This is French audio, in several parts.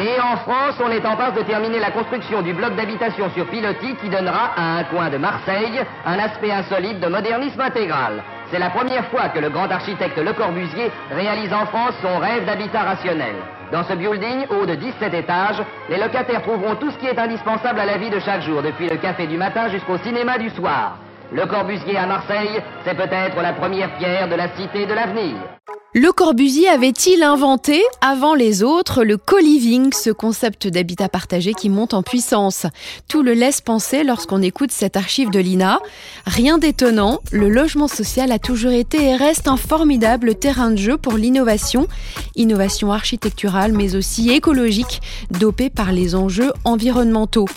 Et en France, on est en passe de terminer la construction du bloc d'habitation sur pilotis qui donnera à un coin de Marseille un aspect insolite de modernisme intégral. C'est la première fois que le grand architecte Le Corbusier réalise en France son rêve d'habitat rationnel. Dans ce building, haut de 17 étages, les locataires trouveront tout ce qui est indispensable à la vie de chaque jour, depuis le café du matin jusqu'au cinéma du soir. Le Corbusier à Marseille, c'est peut-être la première pierre de la cité de l'avenir. Le Corbusier avait-il inventé, avant les autres, le co-living, ce concept d'habitat partagé qui monte en puissance? Tout le laisse penser lorsqu'on écoute cette archive de l'INA. Rien d'étonnant, le logement social a toujours été et reste un formidable terrain de jeu pour l'innovation, innovation architecturale mais aussi écologique, dopée par les enjeux environnementaux.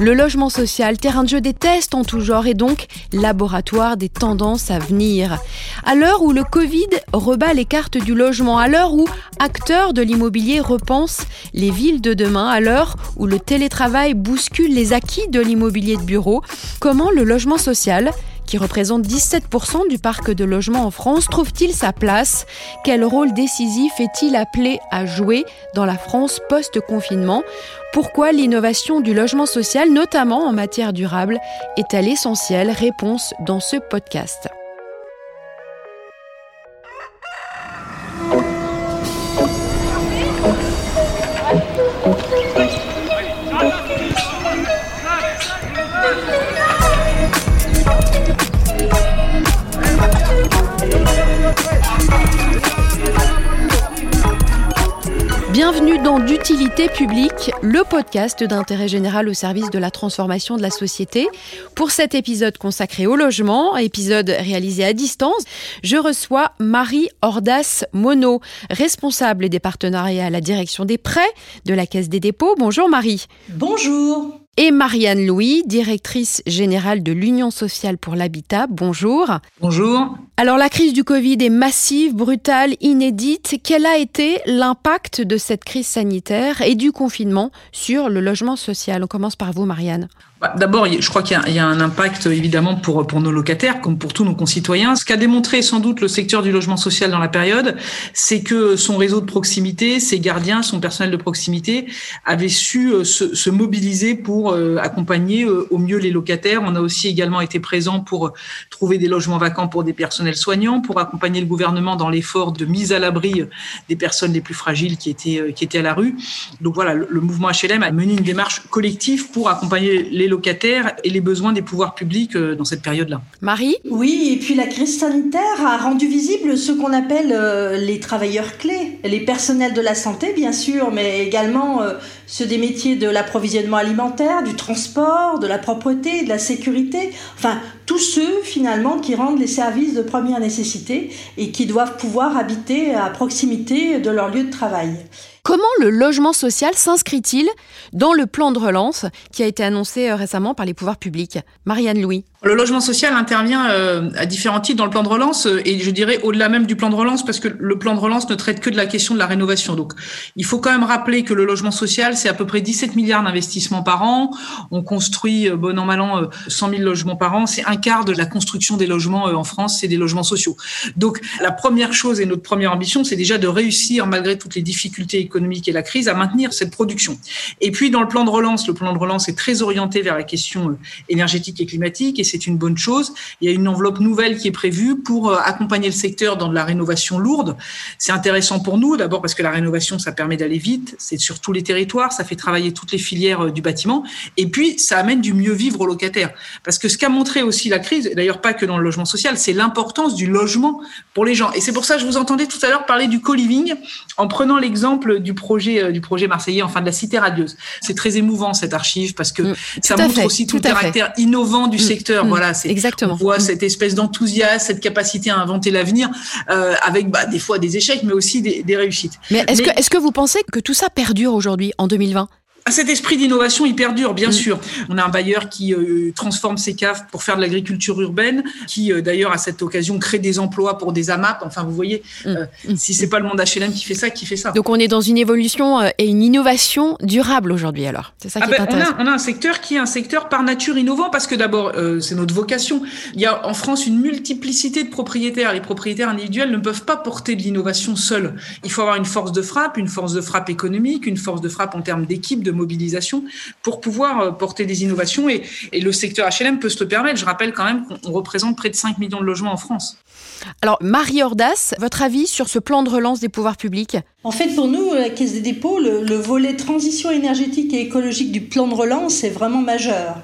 Le logement social, terrain de jeu des tests en tout genre et donc laboratoire des tendances à venir. À l'heure où le Covid rebat cartes du logement, à l'heure où acteurs de l'immobilier repensent les villes de demain, à l'heure où le télétravail bouscule les acquis de l'immobilier de bureau, comment le logement social qui représente 17% du parc de logements en France, trouve-t-il sa place? Quel rôle décisif est-il appelé à jouer dans la France post-confinement? Pourquoi l'innovation du logement social, notamment en matière durable, est-elle essentielle? Réponse dans ce podcast. Dans d'utilité publique, le podcast d'intérêt général au service de la transformation de la société. Pour cet épisode consacré au logement, épisode réalisé à distance, je reçois Marie Ordas Monod, responsable des partenariats à la direction des prêts de la Caisse des dépôts. Bonjour Marie. Bonjour et Marianne Louis, directrice générale de l'Union sociale pour l'habitat. Bonjour. Bonjour. Alors la crise du Covid est massive, brutale, inédite. Quel a été l'impact de cette crise sanitaire et du confinement sur le logement social? On commence par vous, Marianne. Bah, d'abord, je crois qu'il y, a un impact évidemment pour, nos locataires, comme pour tous nos concitoyens. Ce qu'a démontré sans doute le secteur du logement social dans la période, c'est que son réseau de proximité, ses gardiens, son personnel de proximité avaient su euh, se, se mobiliser pour euh, accompagner euh, au mieux les locataires. On a aussi également été présent pour trouver des logements vacants pour des personnels soignants, pour accompagner le gouvernement dans l'effort de mise à l'abri des personnes les plus fragiles qui étaient, qui étaient à la rue. Donc voilà, le, le mouvement HLM a mené une démarche collective pour accompagner les locataires et les besoins des pouvoirs publics euh, dans cette période-là. Marie? Oui, et puis la crise sanitaire a rendu visible ce qu'on appelle euh, les travailleurs clés, les personnels de la santé bien sûr, mais également euh, ceux des métiers de l'approvisionnement alimentaire, du transport, de la propreté, de la sécurité, enfin tous ceux finalement qui rendent les services de première nécessité et qui doivent pouvoir habiter à proximité de leur lieu de travail. Comment le logement social s'inscrit-il dans le plan de relance qui a été annoncé euh, récemment par les pouvoirs publics? Marianne Louis. Le logement social intervient euh, à différents titres dans le plan de relance euh, et je dirais au-delà même du plan de relance parce que le plan de relance ne traite que de la question de la rénovation. Donc il faut quand même rappeler que le logement social, c'est à peu près 17 milliards d'investissements par an. On construit, bon an, mal an, 100 000 logements par an. C'est un quart de la construction des logements en France, c'est des logements sociaux. Donc la première chose et notre première ambition, c'est déjà de réussir, malgré toutes les difficultés et la crise, à maintenir cette production. Et puis dans le plan de relance, le plan de relance est très orienté vers la question énergétique et climatique et c'est une bonne chose. Il y a une enveloppe nouvelle qui est prévue pour euh, accompagner le secteur dans de la rénovation lourde. C'est intéressant pour nous, d'abord parce que la rénovation, ça permet d'aller vite, c'est sur tous les territoires, ça fait travailler toutes les filières euh, du bâtiment, et puis ça amène du mieux vivre aux locataires. Parce que ce qu'a montré aussi la crise, d'ailleurs pas que dans le logement social, c'est l'importance du logement pour les gens. Et c'est pour ça que je vous entendais tout à l'heure parler du co-living en prenant l'exemple du projet, euh, du projet marseillais, enfin de la cité radieuse. C'est très émouvant cette archive parce que mm, ça montre aussi tout, le caractère innovant du mm, secteur Mm. Voilà, c'est exactement. On voit cette espèce d'enthousiasme, cette capacité à inventer l'avenir, euh, avec bah, des fois des échecs, mais aussi des, réussites. Mais est-ce que est-ce que vous pensez que tout ça perdure aujourd'hui en 2020 à cet esprit d'innovation, il perdure, bien mm. sûr. On a un bailleur qui euh, transforme ses caves pour faire de l'agriculture urbaine, qui euh, d'ailleurs à cette occasion crée des emplois pour des AMAP. Enfin, vous voyez, mm. Euh, mm. si c'est pas le monde HLM qui fait ça, qui fait ça. Donc on est dans une évolution et une innovation durable aujourd'hui. Alors, c'est ça qui ah est ben, intéressant. On a, on a, un secteur qui est un secteur par nature innovant parce que d'abord, c'est notre vocation. Il y a en France une multiplicité de propriétaires. Les propriétaires individuels ne peuvent pas porter de l'innovation seuls. Il faut avoir une force de frappe, une force de frappe économique, une force de frappe en termes d'équipe, de mobilisation pour pouvoir euh, porter des innovations. Et, le secteur HLM peut se le permettre. Je rappelle quand même qu'on représente près de 5 millions de logements en France. Alors, Marie Ordas, votre avis sur ce plan de relance des pouvoirs publics? En fait, pour nous, la Caisse des dépôts, le, le, volet transition énergétique et écologique du plan de relance est vraiment majeur.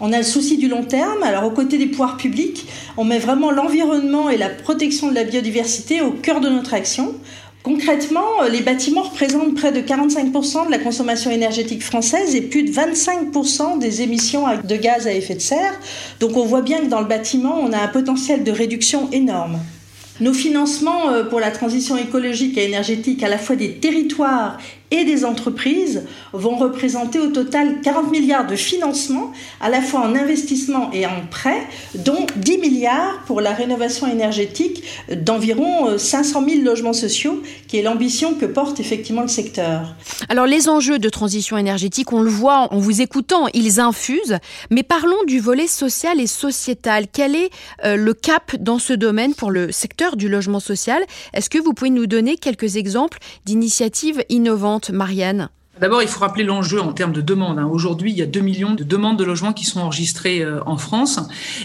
On a le souci du long terme. Alors, aux côtés des pouvoirs publics, on met vraiment l'environnement et la protection de la biodiversité au cœur de notre action. Concrètement, euh, les bâtiments représentent près de 45% de la consommation énergétique française et plus de 25% des émissions de gaz à effet de serre. Donc on voit bien que dans le bâtiment, on a un potentiel de réduction énorme. Nos financements euh, pour la transition écologique et énergétique à la fois des territoires et des entreprises vont représenter au total 40 milliards de financement, à la fois en investissement et en prêt, dont 10 milliards pour la rénovation énergétique d'environ 500 euh, 000 logements sociaux, qui est l'ambition que porte effectivement le secteur. Alors les enjeux de transition énergétique, on le voit en vous écoutant, ils infusent, mais parlons du volet social et sociétal. Quel est euh, le cap dans ce domaine pour le secteur du logement social? Est-ce que vous pouvez nous donner quelques exemples d'initiatives innovantes? Marianne D'abord, il faut rappeler l'enjeu en termes de demande. Hein. Aujourd'hui, il y a 2 millions de demandes de logements qui sont enregistrées euh, en France.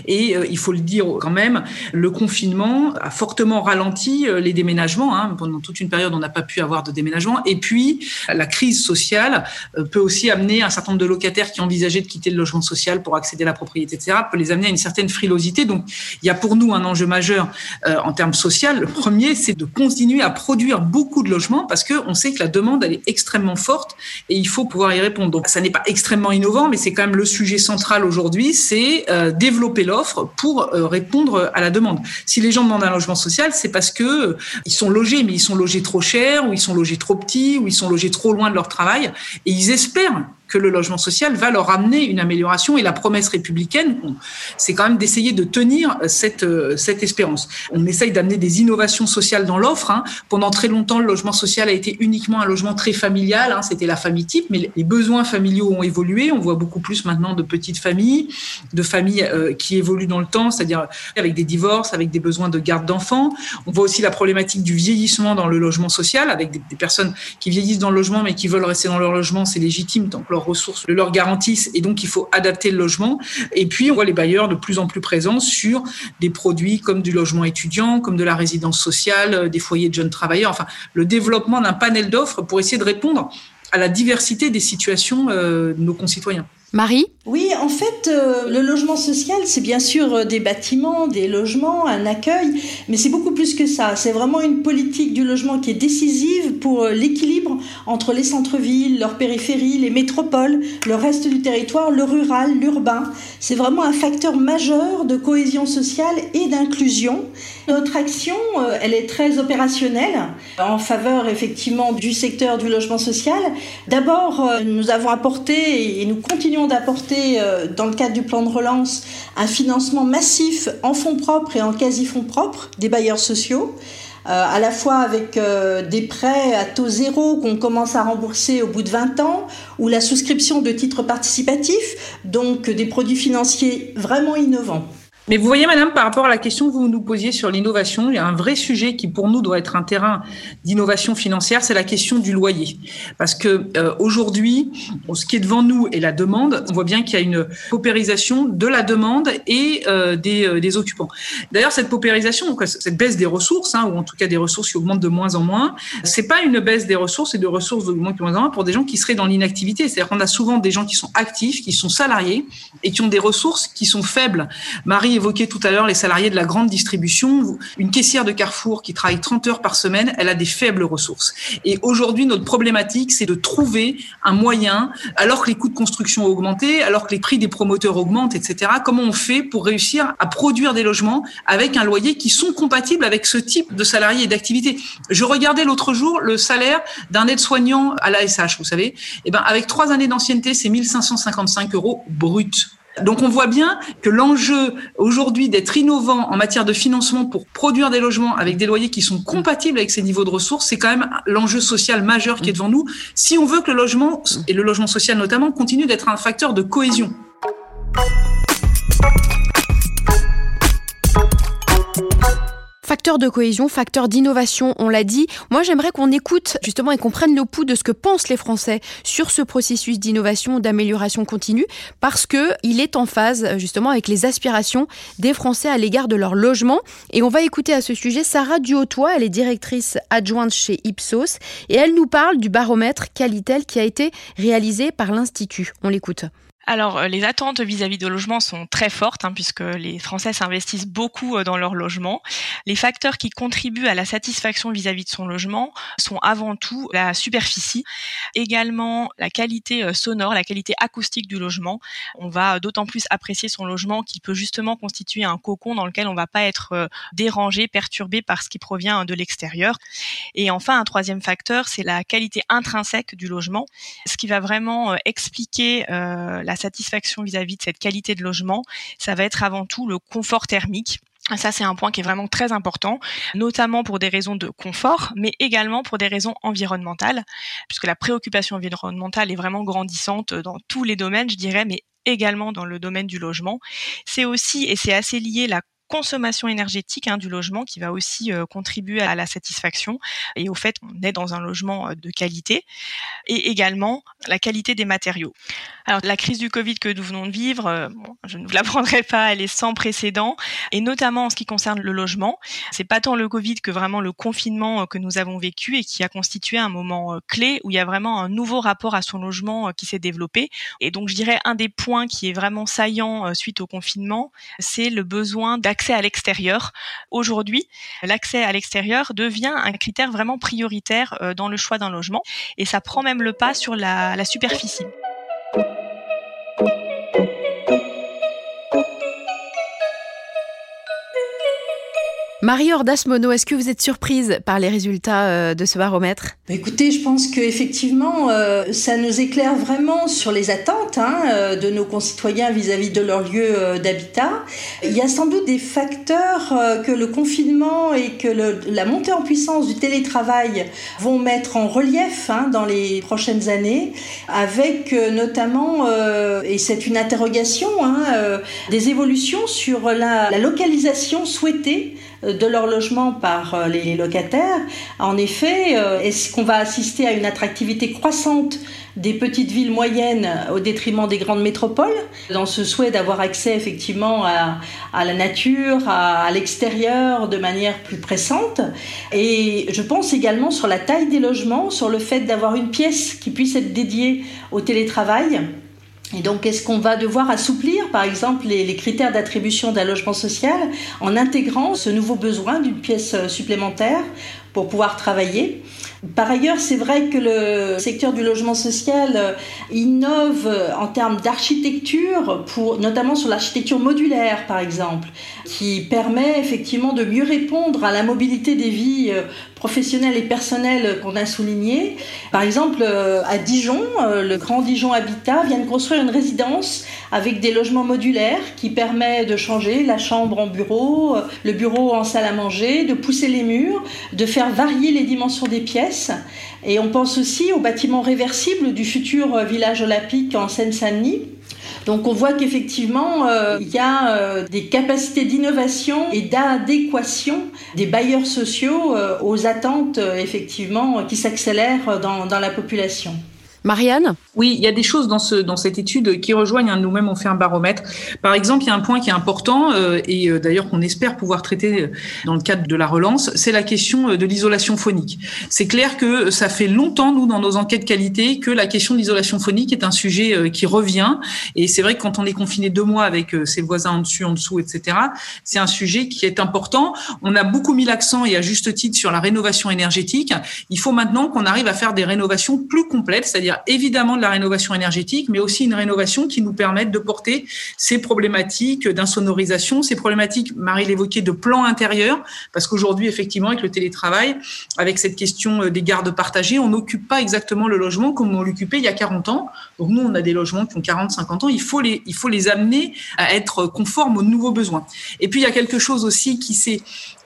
Et euh, il faut le dire quand même, le confinement a fortement ralenti euh, les déménagements. Hein. Pendant toute une période, on n'a pas pu avoir de déménagement. Et puis, la crise sociale peut aussi amener un certain nombre de locataires qui envisageaient de quitter le logement social pour accéder à la propriété, etc., peut les amener à une certaine frilosité. Donc, il y a pour nous un enjeu majeur en termes social. Le premier, c'est de continuer à produire beaucoup de logements parce qu'on sait que la demande, elle est extrêmement forte et il faut pouvoir y répondre. Donc ça n'est pas extrêmement innovant, mais c'est quand même le sujet central aujourd'hui, c'est euh, développer l'offre pour euh, répondre à la demande. Si les gens demandent un logement social, c'est parce que euh, ils sont logés, mais ils sont logés trop cher, ou ils sont logés trop petits, ou ils sont logés trop loin de leur travail, et ils espèrent que le logement social va leur amener une amélioration. Et la promesse républicaine, c'est quand même d'essayer de tenir cette, euh, cette espérance. On essaye d'amener des innovations sociales dans l'offre. Hein. Pendant très longtemps, le logement social a été uniquement un logement très familial. Hein. C'était la famille type, mais les besoins familiaux ont évolué. On voit beaucoup plus maintenant de petites familles, de familles euh, qui évoluent dans le temps, c'est-à-dire avec des divorces, avec des besoins de garde d'enfants. On voit aussi la problématique du vieillissement dans le logement social, avec des, personnes qui vieillissent dans le logement mais qui veulent rester dans leur logement. C'est légitime tant que ressources le leur garantissent et donc il faut adapter le logement. Et puis on voit les bailleurs de plus en plus présents sur des produits comme du logement étudiant, comme de la résidence sociale, euh, des foyers de jeunes travailleurs, enfin le développement d'un panel d'offres pour essayer de répondre à la diversité des situations euh, de nos concitoyens. Marie Oui, en fait, euh, le logement social, c'est bien sûr euh, des bâtiments, des logements, un accueil, mais c'est beaucoup plus que ça. C'est vraiment une politique du logement qui est décisive pour euh, l'équilibre entre les centres-villes, leurs périphéries, les métropoles, le reste du territoire, le rural, l'urbain. C'est vraiment un facteur majeur de cohésion sociale et d'inclusion. Notre action, elle est très opérationnelle en faveur effectivement du secteur du logement social. D'abord, nous avons apporté et nous continuons d'apporter, euh, dans le cadre du plan de relance, un financement massif en fonds propres et en quasi-fonds propres des bailleurs sociaux. Euh, à la fois avec euh, des prêts à taux zéro qu'on commence à rembourser au bout de 20 ans, ou la souscription de titres participatifs, donc des produits financiers vraiment innovants. Mais vous voyez, madame, par rapport à la question que vous nous posiez sur l'innovation, il y a un vrai sujet qui, pour nous, doit être un terrain d'innovation financière, c'est la question du loyer. Parce que euh, aujourd'hui, ce qui est devant nous est la demande. On voit bien qu'il y a une paupérisation de la demande et euh, des, euh, des, occupants. D'ailleurs, cette paupérisation, cette baisse des ressources, hein, ou en tout cas des ressources qui augmentent de moins en moins, c'est pas une baisse des ressources et de ressources de moins en moins pour des gens qui seraient dans l'inactivité. C'est-à-dire qu'on a souvent des gens qui sont actifs, qui sont salariés et qui ont des ressources qui sont faibles. Marie évoqué tout à l'heure les salariés de la grande distribution. Une caissière de Carrefour qui travaille 30 heures par semaine, elle a des faibles ressources. Et aujourd'hui, notre problématique, c'est de trouver un moyen, alors que les coûts de construction ont augmenté, alors que les prix des promoteurs augmentent, etc., comment on fait pour réussir à produire des logements avec un loyer qui sont compatibles avec ce type de salariés et d'activité. Je regardais l'autre jour le salaire d'un aide-soignant à l'ASH, vous savez. Eh ben, avec trois années d'ancienneté, c'est 1555 euros brut. Donc on voit bien que l'enjeu aujourd'hui d'être innovant en matière de financement pour produire des logements avec des loyers qui sont compatibles avec ces niveaux de ressources, c'est quand même l'enjeu social majeur qui est devant nous. Si on veut que le logement, et le logement social notamment, continue d'être un facteur de cohésion. Facteur de cohésion, facteur d'innovation, on l'a dit. Moi, j'aimerais qu'on écoute justement et qu'on prenne le pouls de ce que pensent les Français sur ce processus d'innovation, d'amélioration continue, parce que il est en phase justement avec les aspirations des Français à l'égard de leur logement. Et on va écouter à ce sujet Sarah Duhautois, elle est directrice adjointe chez Ipsos, et elle nous parle du baromètre Qualitel qui a été réalisé par l'Institut. On l'écoute. Alors, euh, les attentes vis-à-vis de logement sont très fortes, hein, puisque les Français s'investissent beaucoup euh, dans leur logement. Les facteurs qui contribuent à la satisfaction vis-à-vis de son logement sont avant tout la superficie, également la qualité euh, sonore, la qualité acoustique du logement. On va d'autant plus apprécier son logement qu'il peut justement constituer un cocon dans lequel on ne va pas être dérangé, perturbé par ce qui provient de l'extérieur. Et enfin, un troisième facteur, c'est la qualité intrinsèque du logement, ce qui va vraiment expliquer la satisfaction vis-à-vis de cette qualité de logement, ça va être avant tout le confort thermique. Ça, c'est un point qui est vraiment très important, notamment pour des raisons de confort, mais également pour des raisons environnementales, puisque la préoccupation environnementale est vraiment grandissante dans tous les domaines, je dirais, mais également dans le domaine du logement. C'est aussi, et c'est assez lié, la consommation énergétique hein, du logement qui va aussi euh, contribuer à la satisfaction et au fait qu'on est dans un logement euh, de qualité et également la qualité des matériaux. Alors la crise du Covid que nous venons de vivre, euh, je ne vous l'apprendrai pas, elle est sans précédent et notamment en ce qui concerne le logement. C'est pas tant le Covid que vraiment le confinement que nous avons vécu et qui a constitué un moment clé où il y a vraiment un nouveau rapport à son logement qui s'est développé. Et donc je dirais un des points qui est vraiment saillant suite au confinement, c'est le besoin d'accès l'accès à l'extérieur. Aujourd'hui, l'accès à l'extérieur devient un critère vraiment prioritaire euh, dans le choix d'un logement et ça prend même le pas sur la, la superficie. Marie Ordasmono, est-ce que vous êtes surprise par les résultats euh, de ce baromètre? Bah, Écoutez, je pense qu'effectivement, euh, ça nous éclaire vraiment sur les attentes hein, euh, de nos concitoyens vis-à-vis de leur lieu d'habitat. Il y a sans doute des facteurs que le confinement et que la montée en puissance du télétravail vont mettre en relief hein, dans les prochaines années, avec notamment, et c'est une interrogation, hein, des évolutions sur la, la localisation souhaitée de leur logement par euh, les locataires. En effet, euh, est-ce qu'on va assister à une attractivité croissante des petites villes moyennes au détriment des grandes métropoles, dans ce souhait d'avoir accès effectivement à, la nature, à, l'extérieur de manière plus pressante? Et je pense également sur la taille des logements, sur le fait d'avoir une pièce qui puisse être dédiée au télétravail et donc, est-ce qu'on va devoir assouplir, par exemple, les, critères d'attribution d'un logement social en intégrant ce nouveau besoin d'une pièce euh, supplémentaire pour pouvoir travailler? Par ailleurs, c'est vrai que le secteur du logement social euh, innove euh, en termes d'architecture, notamment sur l'architecture modulaire, par exemple, qui permet effectivement de mieux répondre à la mobilité des vies professionnelles et personnelles qu'on a soulignées. Par exemple, à Dijon, le Grand Dijon Habitat vient de construire une résidence avec des logements modulaires qui permet de changer la chambre en bureau, le bureau en salle à manger, de pousser les murs, de faire varier les dimensions des pièces. Et on pense aussi au bâtiment réversible du futur village olympique en Seine-Saint-Denis. Donc on voit qu'effectivement, euh, il y a euh, des capacités d'innovation et d'adéquation des bailleurs sociaux euh, aux attentes effectivement qui s'accélèrent dans, dans la population. Marianne Oui, il y a des choses dans, ce, dans cette étude qui rejoignent. Hein, nous-mêmes, on fait un baromètre. Par exemple, il y a un point qui est important euh, et euh, d'ailleurs qu'on espère pouvoir traiter euh, dans le cadre de la relance, c'est la question de l'isolation phonique. C'est clair que ça fait longtemps, nous, dans nos enquêtes qualité, que la question de l'isolation phonique est un sujet qui revient. Et c'est vrai que quand on est confiné deux mois avec ses voisins en dessus, en dessous, etc., c'est un sujet qui est important. On a beaucoup mis l'accent, et à juste titre, sur la rénovation énergétique. Il faut maintenant qu'on arrive à faire des rénovations plus complètes, c'est-à-dire évidemment de la rénovation énergétique, mais aussi une rénovation qui nous permette de porter ces problématiques d'insonorisation, ces problématiques, Marie l'évoquait, de plan intérieur, parce qu'aujourd'hui, effectivement, avec le télétravail, avec cette question euh, des gardes partagées, on n'occupe pas exactement le logement comme on l'occupait il y a 40 ans. Donc nous, on a des logements qui ont 40, 50 ans, il faut les, il faut les amener à être conformes aux nouveaux besoins. Et puis, il y a quelque chose aussi qui s'est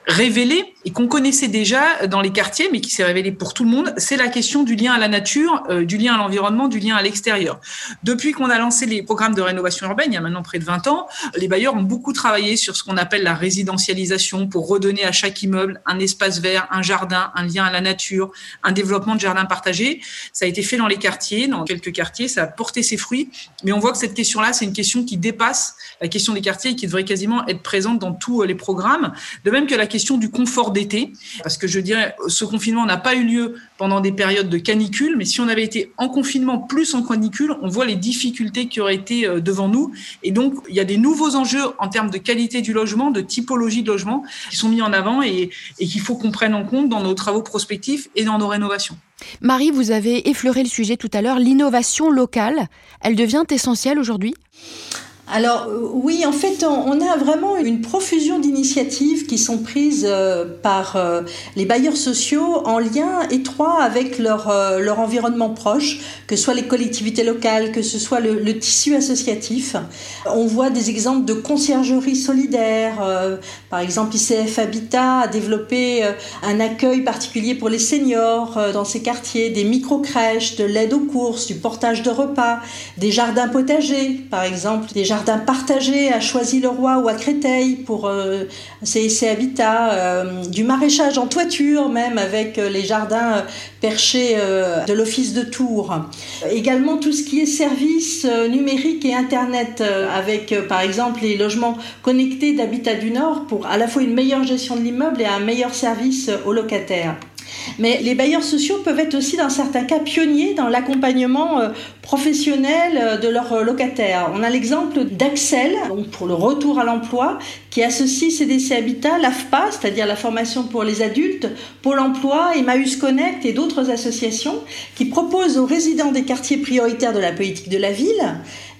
révélé et qu'on connaissait déjà dans les quartiers, mais qui s'est révélé pour tout le monde, c'est la question du lien à la nature, euh, du lien à l'environnement, du lien à l'extérieur. Depuis qu'on a lancé les programmes de rénovation urbaine, il y a maintenant près de 20 ans, les bailleurs ont beaucoup travaillé sur ce qu'on appelle la résidentialisation pour redonner à chaque immeuble un espace vert, un jardin, un lien à la nature, un développement de jardins partagés. Ça a été fait dans les quartiers, dans quelques quartiers, ça a porté ses fruits, mais on voit que cette question-là, c'est une question qui dépasse la question des quartiers et qui devrait quasiment être présente dans tous les programmes, de même que la question du confort d'été, parce que je dirais, ce confinement n'a pas eu lieu pendant des périodes de canicule, mais si on avait été en confinement plus en canicule, on voit les difficultés qui auraient été euh, devant nous. Et donc, il y a des nouveaux enjeux en termes de qualité du logement, de typologie de logement, qui sont mis en avant et, et qu'il faut qu'on prenne en compte dans nos travaux prospectifs et dans nos rénovations. Marie, vous avez effleuré le sujet tout à l'heure, l'innovation locale, elle devient essentielle aujourd'hui? Alors euh, oui, en fait, on a vraiment une profusion d'initiatives qui sont prises euh, par euh, les bailleurs sociaux en lien étroit avec leur, leur environnement proche, que ce soit les collectivités locales, que ce soit le, tissu associatif. On voit des exemples de conciergerie solidaire. Par exemple, ICF Habitat a développé un accueil particulier pour les seniors dans ces quartiers, des micro-crèches, de l'aide aux courses, du portage de repas, des jardins potagers, par exemple, des jardin partagé à Choisy-le-Roi ou à Créteil pour euh, ces, habitats, euh, du maraîchage en toiture même avec euh, les jardins perchés de l'office de Tours. Également tout ce qui est services numériques et Internet avec par exemple les logements connectés d'Habitat du Nord pour à la fois une meilleure gestion de l'immeuble et un meilleur service aux locataires. Mais les bailleurs sociaux peuvent être aussi, dans certains cas, pionniers dans l'accompagnement euh, professionnel euh, de leurs euh, locataires. On a l'exemple d'Axel, pour le retour à l'emploi, qui associe CDC Habitat, l'AFPA, c'est-à-dire la formation pour les adultes, Pôle emploi, Emmaüs Connect et d'autres associations qui proposent aux résidents des quartiers prioritaires de la politique de la ville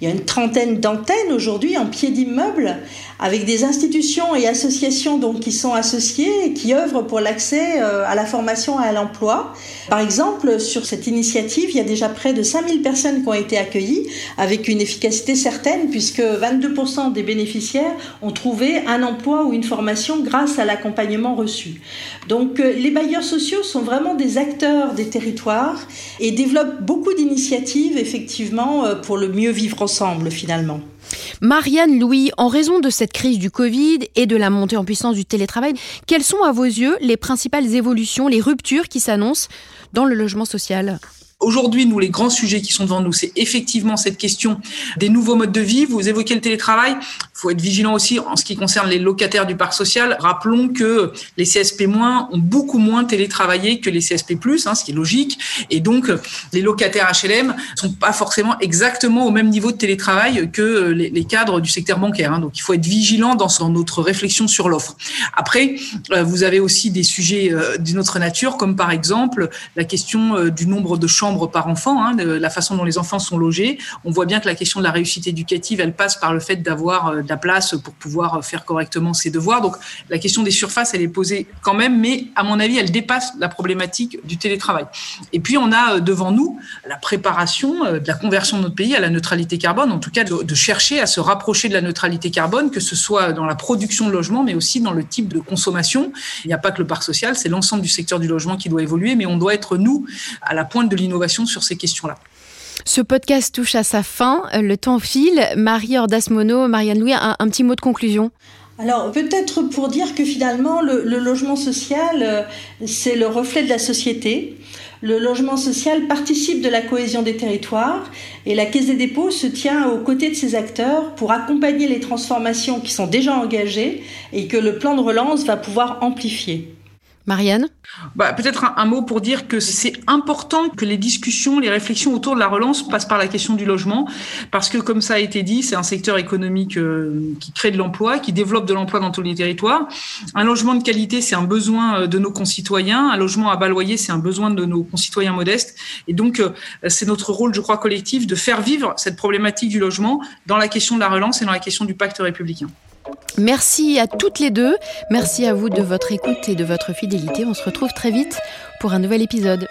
il y a une trentaine d'antennes aujourd'hui en pied d'immeuble avec des institutions et associations donc qui sont associées et qui œuvrent pour l'accès euh, à la formation et à l'emploi. Par exemple, sur cette initiative, il y a déjà près de 5000 personnes qui ont été accueillies avec une efficacité certaine puisque 22% des bénéficiaires ont trouvé un emploi ou une formation grâce à l'accompagnement reçu. Donc euh, les bailleurs sociaux sont vraiment des acteurs des territoires et développent beaucoup d'initiatives effectivement euh, pour le mieux vivre ensemble finalement. Marianne Louis, en raison de cette crise du Covid et de la montée en puissance du télétravail, quelles sont à vos yeux les principales évolutions, les ruptures qui s'annoncent dans le logement social? Aujourd'hui, nous, les grands sujets qui sont devant nous, c'est effectivement cette question des nouveaux modes de vie. Vous évoquez le télétravail. Il faut être vigilant aussi en ce qui concerne les locataires du parc social. Rappelons que les CSP- ont beaucoup moins télétravaillé que les CSP+, hein, ce qui est logique. Et donc, les locataires HLM sont pas forcément exactement au même niveau de télétravail que les, cadres du secteur bancaire. Hein. Donc, il faut être vigilant dans, notre réflexion sur l'offre. Après, euh, vous avez aussi des sujets euh, d'une autre nature, comme par exemple la question euh, du nombre de chambres par enfant, hein, la façon dont les enfants sont logés. On voit bien que la question de la réussite éducative, elle passe par le fait d'avoir euh, de la place pour pouvoir euh, faire correctement ses devoirs. Donc la question des surfaces, elle est posée quand même, mais à mon avis, elle dépasse la problématique du télétravail. Et puis on a euh, devant nous la préparation de la conversion de notre pays à la neutralité carbone, en tout cas de chercher à se rapprocher de la neutralité carbone, que ce soit dans la production de logements, mais aussi dans le type de consommation. Il n'y a pas que le parc social, c'est l'ensemble du secteur du logement qui doit évoluer, mais on doit être, nous, à la pointe de l'innovation sur ces questions-là. Ce podcast touche à sa fin, le temps file. Marie Ordasmono, Marianne Louis, un, un petit mot de conclusion alors peut-être pour dire que finalement le, logement social, euh, c'est le reflet de la société. le logement social participe de la cohésion des territoires et la Caisse des dépôts se tient aux côtés de ces acteurs pour accompagner les transformations qui sont déjà engagées et que le plan de relance va pouvoir amplifier. Marianne? Bah, Peut-être un, mot pour dire que c'est important que les discussions, les réflexions autour de la relance passent par la question du logement, parce que comme ça a été dit, c'est un secteur économique euh, qui crée de l'emploi, qui développe de l'emploi dans tous les territoires. Un logement de qualité, c'est un besoin euh, de nos concitoyens. Un logement à bas loyer, c'est un besoin de nos concitoyens modestes. Et donc, euh, c'est notre rôle, je crois, collectif de faire vivre cette problématique du logement dans la question de la relance et dans la question du pacte républicain. Merci à toutes les deux. Merci à vous de votre écoute et de votre fidélité. On se retrouve très vite pour un nouvel épisode.